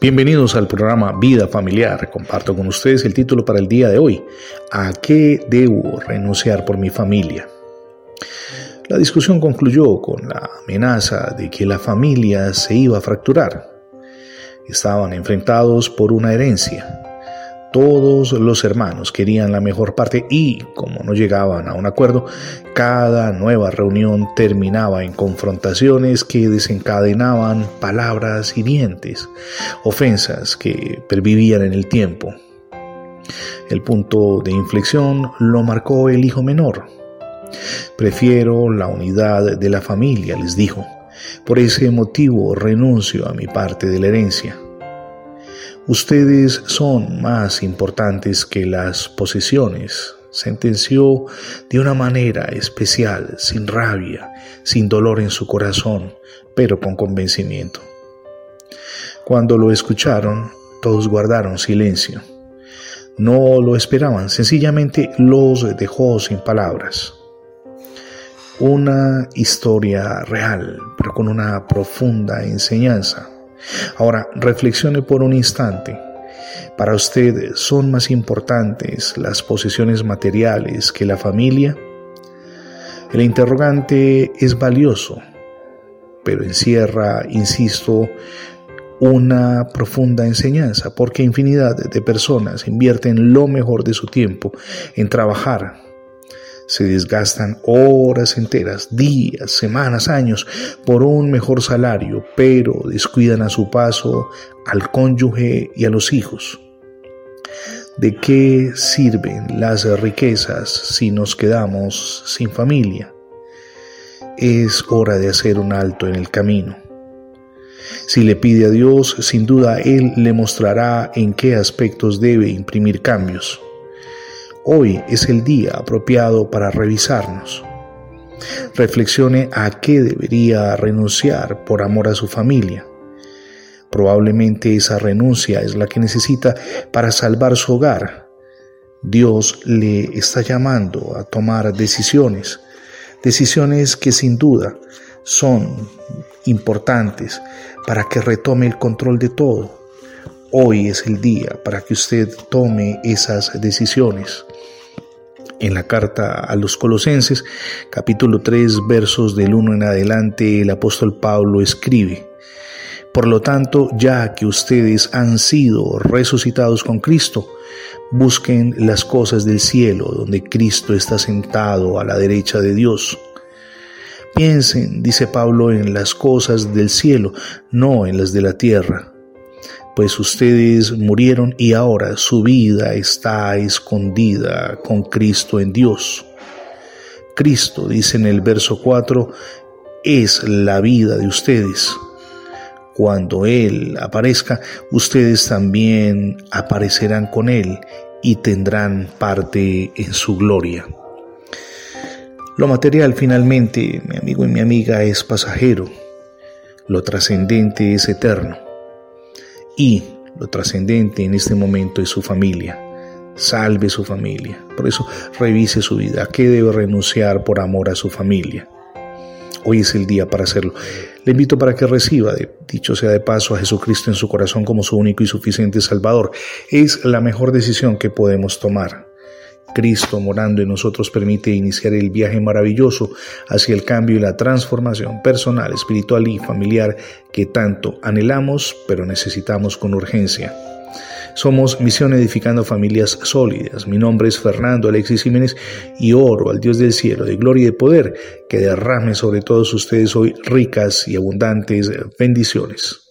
Bienvenidos al programa Vida Familiar. Comparto con ustedes el título para el día de hoy. ¿A qué debo renunciar por mi familia? La discusión concluyó con la amenaza de que la familia se iba a fracturar. Estaban enfrentados por una herencia todos los hermanos querían la mejor parte y, como no llegaban a un acuerdo, cada nueva reunión terminaba en confrontaciones que desencadenaban palabras hirientes, ofensas que pervivían en el tiempo. El punto de inflexión lo marcó el hijo menor. Prefiero la unidad de la familia, les dijo. Por ese motivo renuncio a mi parte de la herencia. Ustedes son más importantes que las posesiones, sentenció de una manera especial, sin rabia, sin dolor en su corazón, pero con convencimiento. Cuando lo escucharon, todos guardaron silencio. No lo esperaban, sencillamente los dejó sin palabras. Una historia real, pero con una profunda enseñanza. Ahora, reflexione por un instante. ¿Para usted son más importantes las posesiones materiales que la familia? El interrogante es valioso, pero encierra, insisto, una profunda enseñanza, porque infinidad de personas invierten lo mejor de su tiempo en trabajar se desgastan horas enteras, días, semanas, años por un mejor salario, pero descuidan a su paso al cónyuge y a los hijos. ¿De qué sirven las riquezas si nos quedamos sin familia? Es hora de hacer un alto en el camino. Si le pide a Dios, sin duda Él le mostrará en qué aspectos debe imprimir cambios. Hoy es el día apropiado para revisarnos. Reflexione a qué debería renunciar por amor a su familia. Probablemente esa renuncia es la que necesita para salvar su hogar. Dios le está llamando a tomar decisiones, decisiones que sin duda son importantes para que retome el control de todo. Hoy es el día para que usted tome esas decisiones en la carta a los Colosenses, capítulo 3, versos del 1 en adelante, el apóstol Pablo escribe, Por lo tanto, ya que ustedes han sido resucitados con Cristo, busquen las cosas del cielo, donde Cristo está sentado a la derecha de Dios. Piensen, dice Pablo, en las cosas del cielo, no en las de la tierra pues ustedes murieron y ahora su vida está escondida con Cristo en Dios. Cristo, dice en el verso 4, es la vida de ustedes. Cuando Él aparezca, ustedes también aparecerán con Él y tendrán parte en su gloria. Lo material finalmente, mi amigo y mi amiga, es pasajero. Lo trascendente es eterno y lo trascendente en este momento es su familia. Salve su familia. Por eso revise su vida. ¿A qué debe renunciar por amor a su familia? Hoy es el día para hacerlo. Le invito para que reciba, dicho sea de paso, a Jesucristo en su corazón como su único y suficiente Salvador. Es la mejor decisión que podemos tomar. Cristo morando en nosotros permite iniciar el viaje maravilloso hacia el cambio y la transformación personal, espiritual y familiar que tanto anhelamos pero necesitamos con urgencia. Somos Misión Edificando Familias Sólidas. Mi nombre es Fernando Alexis Jiménez y oro al Dios del cielo de gloria y de poder que derrame sobre todos ustedes hoy ricas y abundantes bendiciones.